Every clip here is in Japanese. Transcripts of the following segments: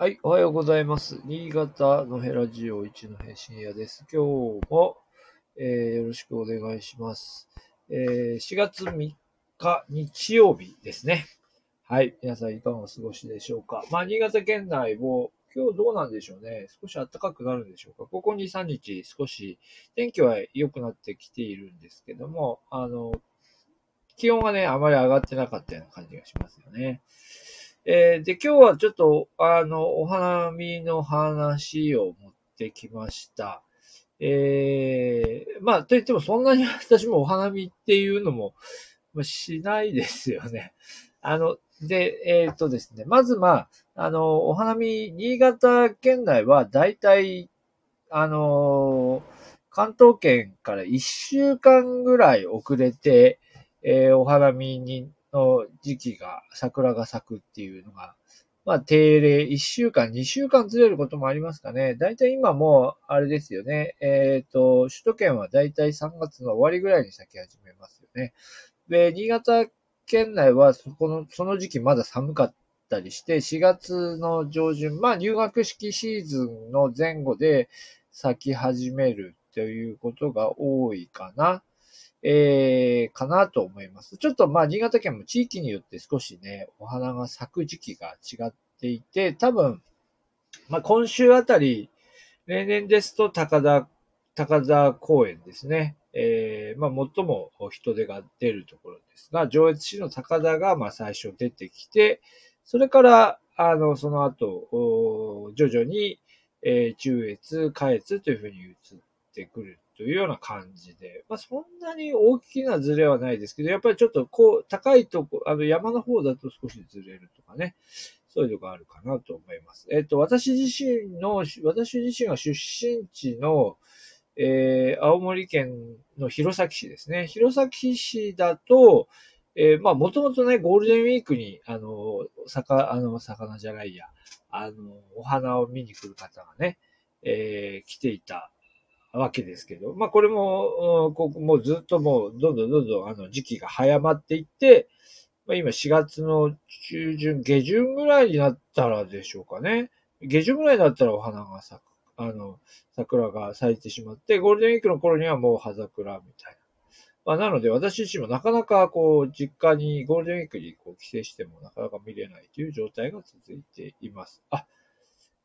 はい、おはようございます。新潟のヘラジオ一の平深夜です。今日も、えーよろしくお願いします。えー4月3日日曜日ですね。はい、皆さんいかがお過ごしでしょうか。まあ、新潟県内も今日どうなんでしょうね。少し暖かくなるんでしょうか。ここ2、3日少し天気は良くなってきているんですけども、あの、気温がね、あまり上がってなかったような感じがしますよね。えーで、今日はちょっと、あの、お花見の話を持ってきました。えーまあ、といってもそんなに私もお花見っていうのも、ま、しないですよね。あの、で、えっ、とですね、まずまあ、あの、お花見、新潟県内はだいたい、あの、関東圏から1週間ぐらい遅れて、えーお花見に、の時期が、桜が咲くっていうのが、まあ、定例、1週間、2週間ずれることもありますかね。だいたい今も、あれですよね。えっ、と、首都圏はだいたい3月の終わりぐらいに咲き始めますよね。で、新潟県内はそこの、その時期まだ寒かったりして、4月の上旬、まあ入学式シーズンの前後で咲き始めるということが多いかな。えー、かなと思います。ちょっとまあ新潟県も地域によって少しね、お花が咲く時期が違っていて、多分、まあ今週あたり、例年ですと高田、高田公園ですね。えー、まあ最も人手が出るところですが、上越市の高田がまあ最初出てきて、それから、あの、その後、徐々に、えー中越、下越というふうに移ってくるというような感じで、まあそんなに大きなズレはないですけど、やっぱりちょっとこう、高いとこ、あの山の方だと少しずれるとかね、そういうのがあるかなと思います。えっと、私自身の、私自身が出身地の、えー青森県の弘前市ですね。弘前市だと、えーまあ、もともとね、ゴールデンウィークに、あの、魚、あの、魚じゃないや、あの、お花を見に来る方がね、えー来ていたわけですけど、まあ、これも、ここもうずっともう、どんどんどんどん、あの、時期が早まっていって、まあ、今4月の中旬、下旬ぐらいになったらでしょうかね。下旬ぐらいになったらお花が咲く、あの、桜が咲いてしまって、ゴールデンウィークの頃にはもう葉桜みたいな。まあ、なので私自身もなかなかこう、実家にゴールデンウィークにこう帰省してもなかなか見れないという状態が続いています。あ、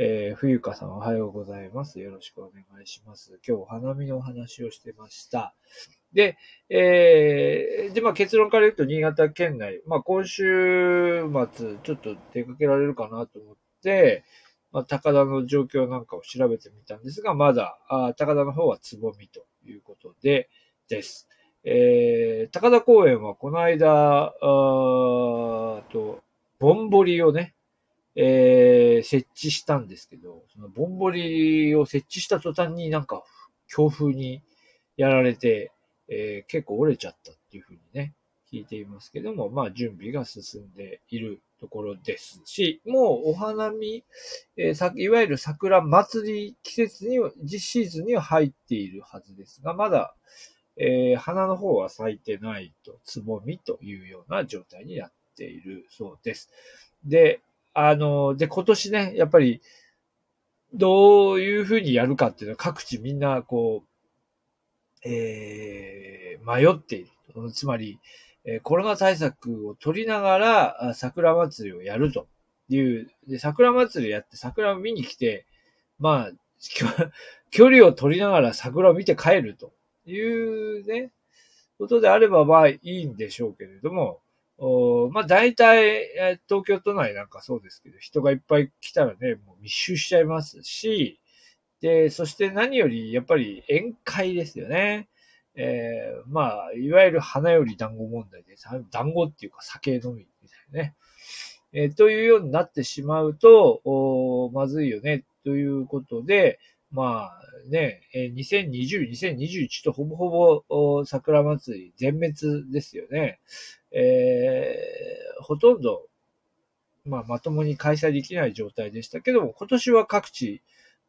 えー、冬香さんおはようございます。よろしくお願いします。今日お花見のお話をしてました。で、えー、で、まあ結論から言うと新潟県内、まあ今週末ちょっと出かけられるかなと思って、まあ高田の状況なんかを調べてみたんですが、まだ、あ高田の方はつぼみということで、です。えー、高田公園はこの間、あと、ぼんぼりをね、えー、設置したんですけど、そのぼんぼりを設置した途端になんか強風にやられて、えー結構折れちゃったっていうふうにね、聞いていますけども、まあ準備が進んでいるところですし、もうお花見、えーさいわゆる桜祭り季節には、実シーズンには入っているはずですが、まだ、えー花の方は咲いてないと、つぼみというような状態になっているそうです。で、あの、で、今年ね、やっぱり、どういうふうにやるかっていうのは各地みんな、こう、えー、迷っている。つまり、えコロナ対策を取りながら、桜祭りをやるという、で、桜祭りやって桜を見に来て、まあ、距離を取りながら桜を見て帰るというね、ことであればまあいいんでしょうけれども、おまあ大体、え東京都内なんかそうですけど、人がいっぱい来たらね、もう密集しちゃいますし、で、そして何よりやっぱり宴会ですよね。えーまあ、いわゆる花より団子問題で、団子っていうか酒飲みみたいなね。えーというようになってしまうと、おまずいよね、ということで、まあね、2020、2021とほぼほぼ桜祭り全滅ですよね。えーほとんど、まあ、まともに開催できない状態でしたけども、今年は各地、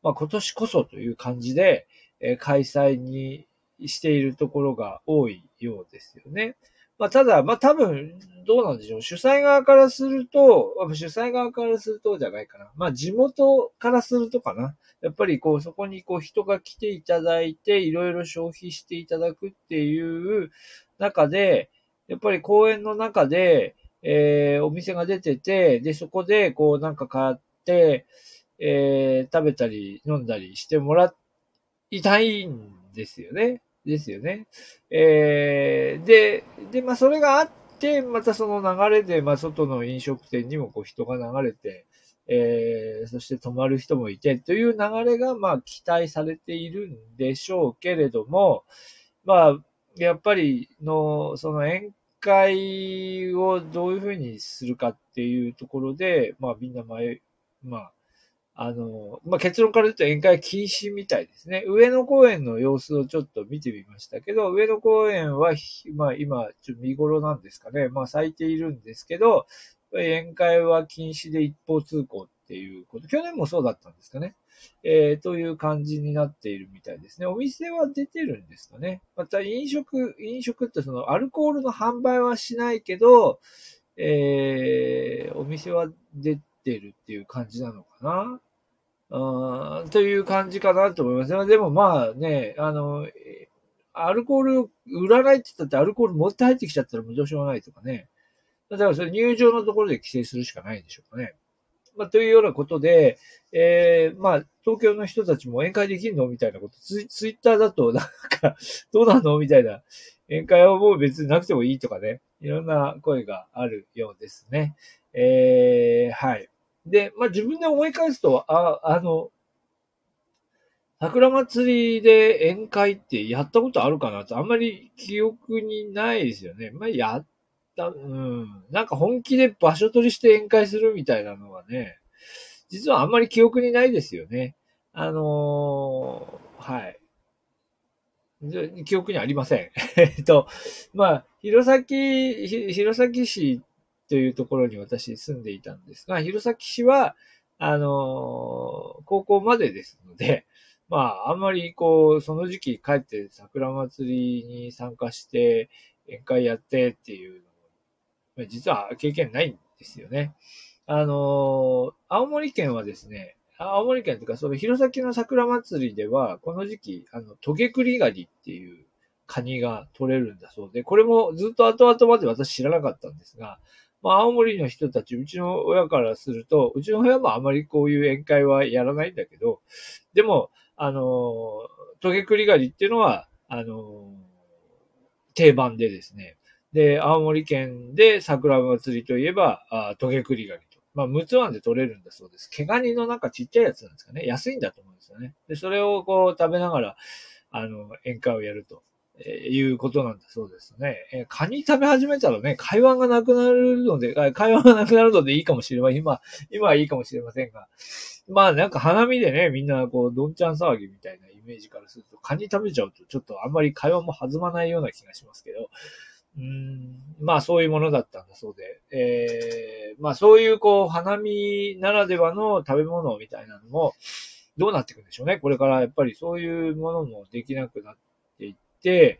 まあ、今年こそという感じで、えー開催にしているところが多いようですよね。まあ、ただ、まあ、多分、どうなんでしょう。主催側からすると、主催側からするとじゃないかな。まあ、地元からするとかな。やっぱりこう、そこにこう、人が来ていただいて、いろいろ消費していただくっていう中で、やっぱり公園の中で、えー、お店が出てて、で、そこで、こう、なんか買って、えー、食べたり飲んだりしてもらいたいんですよね。ですよね。えー、で、で、まあ、それがあって、またその流れで、まあ、外の飲食店にもこう人が流れて、えー、そして泊まる人もいてという流れが、まあ、期待されているんでしょうけれども、まあ、やっぱりの、その宴会をどういうふうにするかっていうところで、まあ、みんな前、まあ、あの、まあ、結論から言うと宴会禁止みたいですね。上野公園の様子をちょっと見てみましたけど、上野公園は、まあ、今、ちょ見頃なんですかね。まあ、咲いているんですけど、宴会は禁止で一方通行っていうこと。去年もそうだったんですかね。えー、という感じになっているみたいですね。お店は出てるんですかね。また飲食、飲食ってそのアルコールの販売はしないけど、えー、お店は出てるっていう感じなのかな。うん、という感じかなと思います。でもまあね、あの、アルコール売らないって言ったってアルコール持って入ってきちゃったらもうどうしようもないとかね。だからそれ入場のところで規制するしかないんでしょうかね。まあ、というようなことで、えー、まあ、東京の人たちも宴会できるのみたいなこと、ツイツイッターだと、なんか、どうなのみたいな。宴会はもう別になくてもいいとかね。いろんな声があるようですね。えー、はい。で、まあ、自分で思い返すと、あ、あの、桜祭りで宴会ってやったことあるかなと、あんまり記憶にないですよね。まあ、やった、うん。なんか本気で場所取りして宴会するみたいなのはね、実はあんまり記憶にないですよね。あのー、はい。記憶にありません。えっと、まあ、弘前、弘前市というところに私住んでいたんですが、弘前市は、あの、高校までですので、まあ、あんまりこう、その時期帰って桜祭りに参加して、宴会やってっていうのも、実は経験ないんですよね。あの、青森県はですね、青森県というか、その弘前の桜祭りでは、この時期、あの、トゲクリガニっていうカニが取れるんだそうで、これもずっと後々まで私知らなかったんですが、まあ、青森の人たち、うちの親からすると、うちの親もあまりこういう宴会はやらないんだけど、でも、あの、トゲクリガニっていうのは、あの、定番でですね。で、青森県で桜祭りといえば、あトゲクリガニと。まあ、陸奥湾で取れるんだそうです。毛ガニのなんかちっちゃいやつなんですかね。安いんだと思うんですよね。で、それをこう食べながら、あの、宴会をやると。えー、いうことなんだそうですね。えー、カニ食べ始めたらね、会話がなくなるので、会話がなくなるのでいいかもしれません。今、今はいいかもしれませんが。まあなんか花見でね、みんなこう、どんちゃん騒ぎみたいなイメージからすると、カニ食べちゃうとちょっとあんまり会話も弾まないような気がしますけど、うん、まあそういうものだったんだそうで、えー、まあそういうこう、花見ならではの食べ物みたいなのも、どうなっていくんでしょうね。これからやっぱりそういうものもできなくなってて、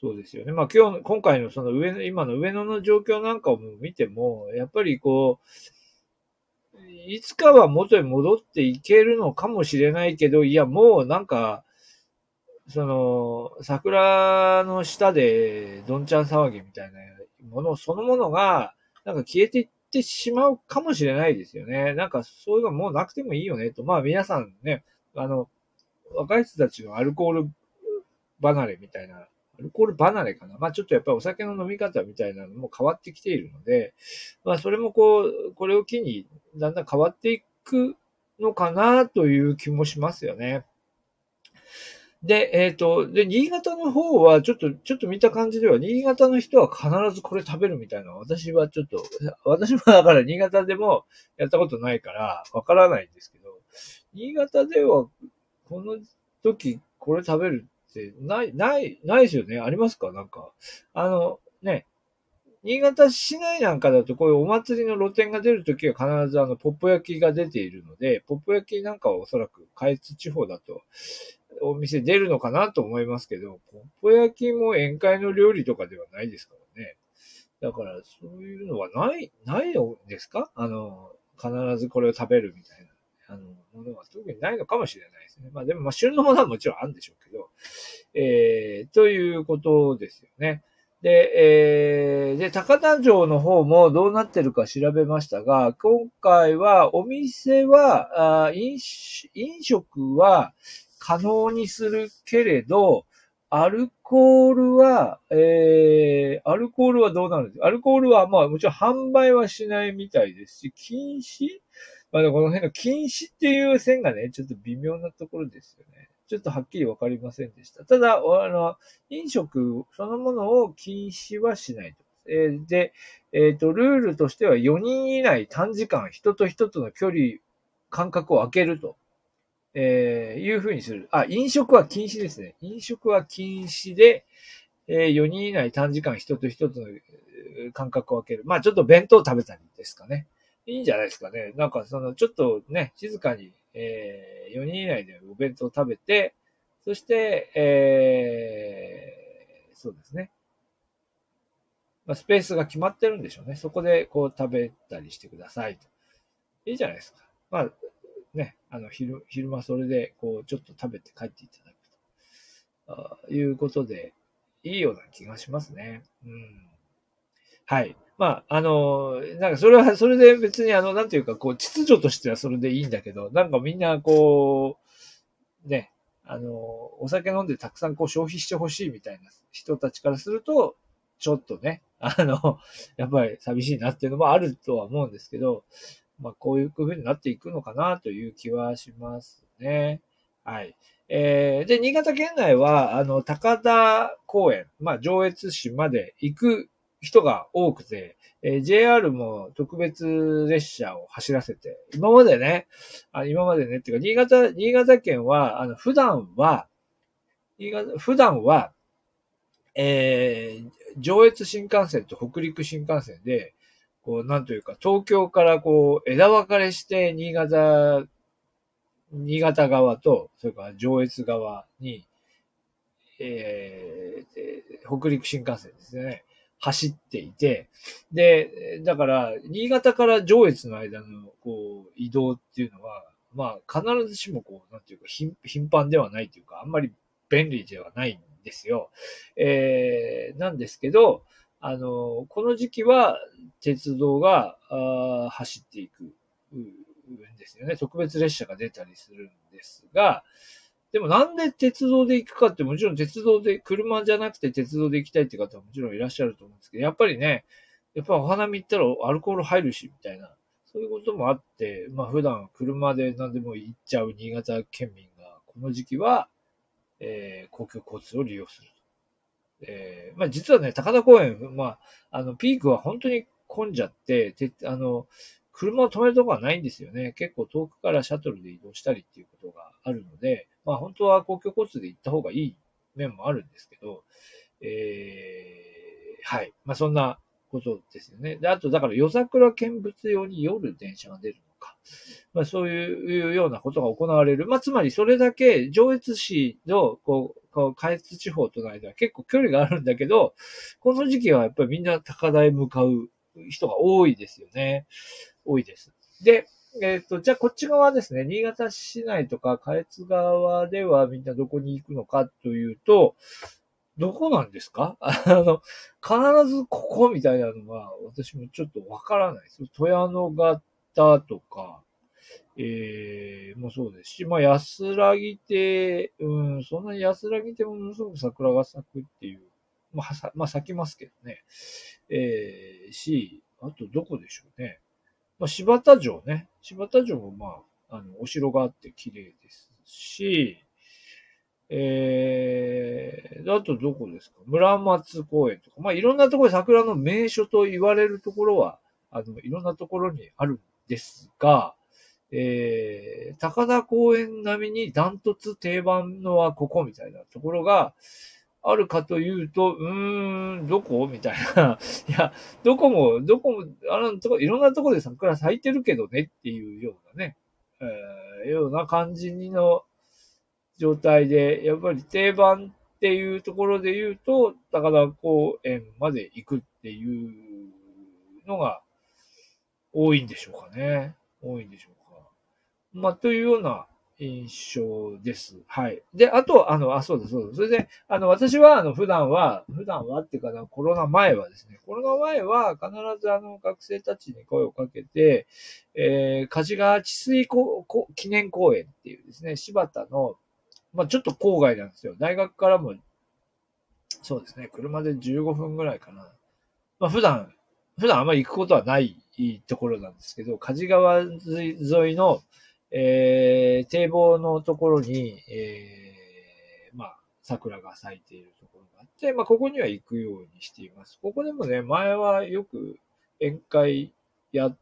そうですよね。まあ今日、今回のその上の、今の上野の状況なんかを見ても、やっぱりこう、いつかは元に戻っていけるのかもしれないけど、いや、もうなんか、その、桜の下でどんちゃん騒ぎみたいなものそのものが、なんか消えていってしまうかもしれないですよね。なんかそういうのもうなくてもいいよねと。まあ皆さんね、あの、若い人たちのアルコール離れみたいな、アルコール離れかな。まあちょっとやっぱりお酒の飲み方みたいなのも変わってきているので、まあそれもこう、これを機にだんだん変わっていくのかなという気もしますよね。で、えっ、ー、と、で、新潟の方は、ちょっと、ちょっと見た感じでは、新潟の人は必ずこれ食べるみたいな、私はちょっと、私もだから 新潟でもやったことないから、わからないんですけど、新潟では、この時これ食べるってない、ない、ないですよね。ありますか？なんか。あの、ね、新潟市内なんかだとこういうお祭りの露店が出るときは必ずあの、ポップ焼きが出ているので、ポップ焼きなんかはおそらく下越地方だとお店出るのかなと思いますけど、ポッポ焼きも宴会の料理とかではないですからね。だから、そういうのはない、ないですか？あの、必ずこれを食べるみたいな。あの、ものは特にないのかもしれないですね。まあでも、まあ旬のものはもちろんあるんでしょうけど、えー、ということですよね。で、えー、で、高田城の方もどうなってるか調べましたが、今回はお店は、あ飲飲食は可能にするけれど、アルコールは、えー、アルコールはどうなるんですか？アルコールはまあもちろん販売はしないみたいですし、禁止まあこの辺の禁止っていう線がね、ちょっと微妙なところですよね。ちょっとはっきりわかりませんでした。ただ、あの、飲食そのものを禁止はしないと。えー、で、えっ、ー、と、ルールとしては4人以内短時間人と人との距離、間隔を空けると。えー、いうふうにする。あ、飲食は禁止ですね。飲食は禁止で、えー、4人以内短時間人と人との間隔を空ける。まあちょっと弁当食べたりですかね。いいんじゃないですかね。なんかその、ちょっとね、静かに、えー、4人以内でお弁当を食べて、そして、えー、そうですね。まあ、スペースが決まってるんでしょうね。そこでこう食べたりしてくださいと。いいじゃないですか。まあ、ね、あの、昼、昼間それで、こう、ちょっと食べて帰っていただくと。あいうことで、いいような気がしますね。うん。はい。まあ、あの、なんかそれは、それで別にあの、なんていうか、こう、秩序としてはそれでいいんだけど、なんかみんなこう、ね、あの、お酒飲んでたくさんこう消費してほしいみたいな人たちからすると、ちょっとね、あの、やっぱり寂しいなっていうのもあるとは思うんですけど、まあ、こういう風になっていくのかなという気はしますね。はい。えー、で、新潟県内は、あの、高田公園、まあ、上越市まで行く人が多くて、えー、JR も特別列車を走らせて、今までね、あ今までね、っていうか、新潟、新潟県は、あの、普段は、新潟、普段は、えー、上越新幹線と北陸新幹線で、こう、なんというか、東京からこう、枝分かれして、新潟、新潟側と、それから上越側に、えー、北陸新幹線ですね。走っていて、で、だから、新潟から上越の間の、こう、移動っていうのは、まあ、必ずしもこう、なんていうか、頻繁ではないというか、あんまり便利ではないんですよ。えー、なんですけど、あの、この時期は、鉄道が、走っていくんですよね。特別列車が出たりするんですが、でもなんで鉄道で行くかってもちろん鉄道で、車じゃなくて鉄道で行きたいって方はもちろんいらっしゃると思うんですけど、やっぱりね、やっぱお花見行ったらアルコール入るし、みたいな、そういうこともあって、まあ普段車で何でも行っちゃう新潟県民が、この時期は、えー、公共交通を利用する。えー、まあ実はね、高田公園、まあ、あの、ピークは本当に混んじゃって、てあの、車を止めるとこはないんですよね。結構遠くからシャトルで移動したりっていうことがあるので、まあ本当は公共交通で行った方がいい面もあるんですけど、えー、はい。まあそんなことですよね。で、あとだから夜桜見物用に夜電車が出るのか。まあそういうようなことが行われる。まあつまりそれだけ上越市のこう、こう下越地方との間は結構距離があるんだけど、この時期はやっぱりみんな高台向かう人が多いですよね。多いです。で、えっ、ー、と、じゃあこっち側ですね、新潟市内とか下越側ではみんなどこに行くのかというと、どこなんですか？あの、必ずここみたいなのは私もちょっとわからないです。富谷野型とか、えー、もそうですし、まあ安らぎて、うん、そんなに安らぎてもものすごく桜が咲くっていう、まあ、まあ咲きますけどね。えー、し、あとどこでしょうね。まあ、柴田城ね。柴田城もまあ、あの、お城があって綺麗ですし、えー、あとどこですか？村松公園とか。まあ、いろんなところで桜の名所と言われるところは、あの、いろんなところにあるんですが、えー、高田公園並みにダントツ定番のはここみたいなところが、あるかというと、うーん、どこ？みたいな。いや、どこも、どこも、あのとこ、いろんなとこで桜咲いてるけどねっていうようなね、えー、ような感じの状態で、やっぱり定番っていうところで言うと、高田公園まで行くっていうのが多いんでしょうかね。多いんでしょうか。まあ、というような印象です。はい。で、あと、あの、あ、そうだ、そうだ。それで、あの、私は、あの、普段は、普段はっていうか、コロナ前はですね、コロナ前は必ずあの、学生たちに声をかけて、えー、梶川治水記念公園っていうですね、柴田の、まあ、ちょっと郊外なんですよ。大学からも、そうですね、車で15分ぐらいかな。まあ、普段、普段あんまり行くことはないところなんですけど、梶川沿いの、えー、堤防のところに、えー、まあ、桜が咲いているところがあって、まあ、ここには行くようにしています。ここでもね、前はよく宴会や、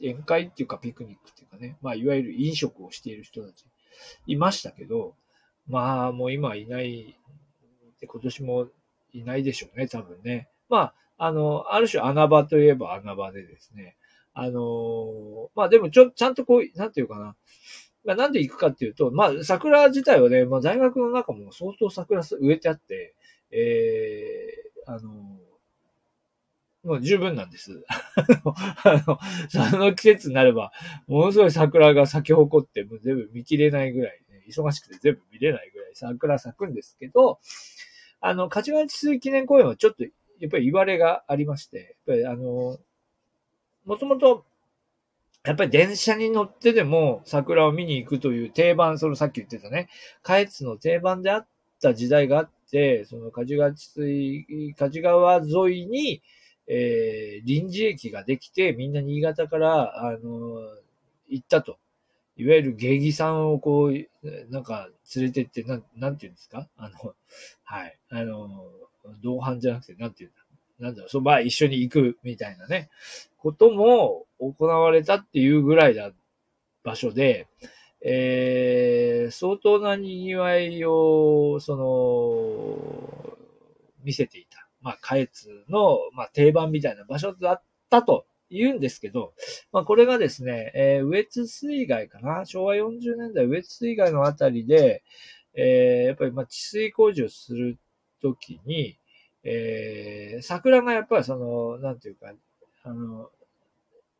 宴会っていうかピクニックっていうかね、まあ、いわゆる飲食をしている人たちいましたけど、まあ、もう今いない、今年もいないでしょうね、多分ね。まあ、あの、ある種穴場といえば穴場でですね、あの、まあでもちょ、ちゃんとこう、なんていうかな。まあなんで行くかっていうと、まあ桜自体はね、まあ大学の中も相当桜植えてあって、えー、あの、もう十分なんです。あの、その季節になれば、ものすごい桜が咲き誇って、もう全部見切れないぐらい、ね、忙しくて全部見れないぐらい桜咲くんですけど、あの、勝ち治水記念公園はちょっと、やっぱり言われがありまして、やっぱりあの、もともと、やっぱり電車に乗ってでも桜を見に行くという定番、そのさっき言ってたね、下越の定番であった時代があって、その梶川水、梶川沿いに、えー、臨時駅ができて、みんな新潟から、あのー、行ったと。いわゆる芸妓さんをこう、なんか連れてって、なん、なんて言うんですか？あの、はい。あの、同伴じゃなくて、なんて言うんだ？なんだろう、そば一緒に行くみたいなね、ことも行われたっていうぐらいだ場所で、えー、相当な賑わいを、その、見せていた。まあ、下越の、まあ、定番みたいな場所だったと言うんですけど、まあ、これがですね、えー、羽越水害かな？昭和40年代羽越水害のあたりで、えー、やっぱり、まあ、治水工事をするときに、えー、桜がやっぱりその、なんていうか、あの、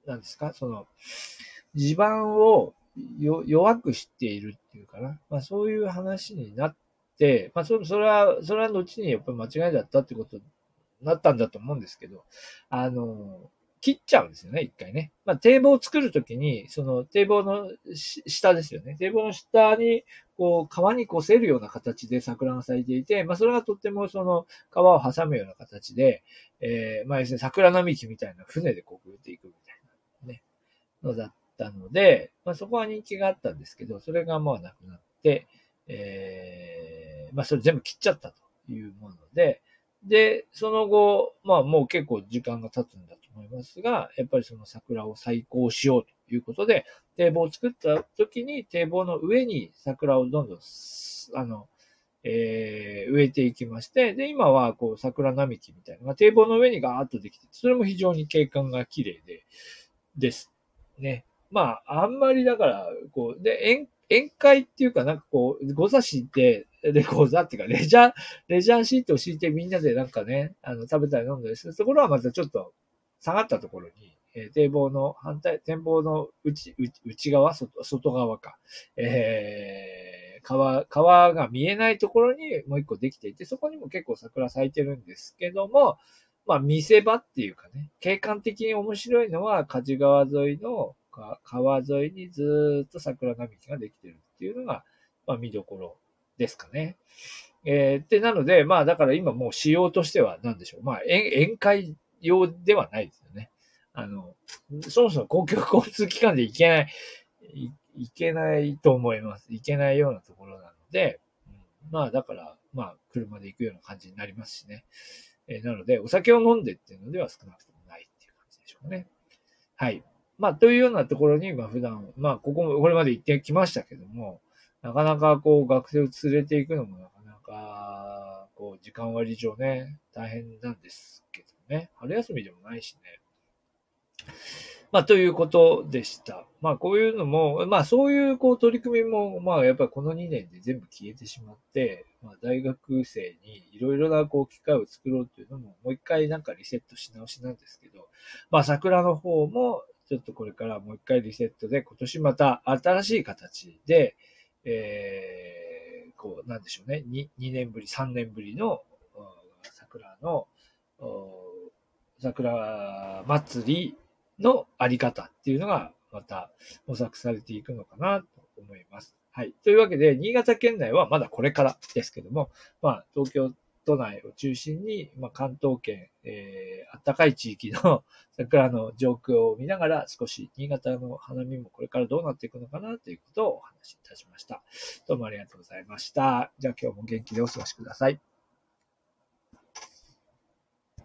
なんですか、その、地盤を弱くしているっていうかな。まあそういう話になって、まあそれは、それは後にやっぱり間違いだったってことになったんだと思うんですけど、あの、切っちゃうんですよね、一回ね。まあ、堤防を作るときに、その堤防の下ですよね。堤防の下に、こう、川に越せるような形で桜が咲いていて、まあ、それがとってもその川を挟むような形で、えー、まあ、要するに桜並木みたいな船でこう、っていくみたいな、のだったので、まあ、そこは人気があったんですけど、それがまあなくなって、えー、まあ、それ全部切っちゃったというもので、で、その後、まあもう結構時間が経つんだと思いますが、やっぱりその桜を再興しようということで、堤防を作った時に堤防の上に桜をどんどん、あの、えー、植えていきまして、で、今はこう桜並木みたいなのが堤防の上にガーッとできて、それも非常に景観が綺麗で、です。ね。まあ、あんまりだから、こう、で、宴会っていうか、なんかこう、ご座敷って、で、ご座っていうか、レジャー、レジャーシートを敷いてみんなでなんかね、あの、食べたり飲んだりするところはまたちょっと下がったところに、えー、堤防の反対、展望の内、内側外、外側か。えー、川、川が見えないところにもう一個できていて、そこにも結構桜咲いてるんですけども、まあ見せ場っていうかね、景観的に面白いのは、梶川沿いの川沿いにずっと桜並木ができてるっていうのが、まあ見どころですかね。えー、で、なので、まあだから今もう仕様としては何でしょう。まあ宴会用ではないですよね。あの、そもそも公共交通機関で行けない、いいけないと思います。行けないようなところなので、うん、まあだから、まあ車で行くような感じになりますしね。えー、なので、お酒を飲んでっていうのでは少なくともないっていう感じでしょうね。はい。まあ、というようなところに、まあ、普段、まあ、ここも、これまで行ってきましたけども、なかなかこう、学生を連れていくのもなかなか、こう、時間割上ね、大変なんですけどね。春休みでもないしね。まあ、ということでした。まあ、こういうのも、まあ、そういう、こう、取り組みも、まあ、やっぱりこの2年で全部消えてしまって、まあ、大学生にいろいろな、こう、機会を作ろうというのも、もう一回なんかリセットし直しなんですけど、まあ、桜の方も、ちょっとこれからもう一回リセットで、今年また新しい形で、えー、こう、なんでしょうね、2, 2年ぶり、3年ぶりの、桜の、桜祭りのあり方っていうのがまた模索されていくのかなと思います。はい。というわけで、新潟県内はまだこれからですけども、まあ、東京都内を中心に、まあ、関東圏、えー、暖かい地域の 桜の状況を見ながら、少し新潟の花見もこれからどうなっていくのかなということをお話しいたしました。どうもありがとうございました。じゃあ今日も元気でお過ごしください。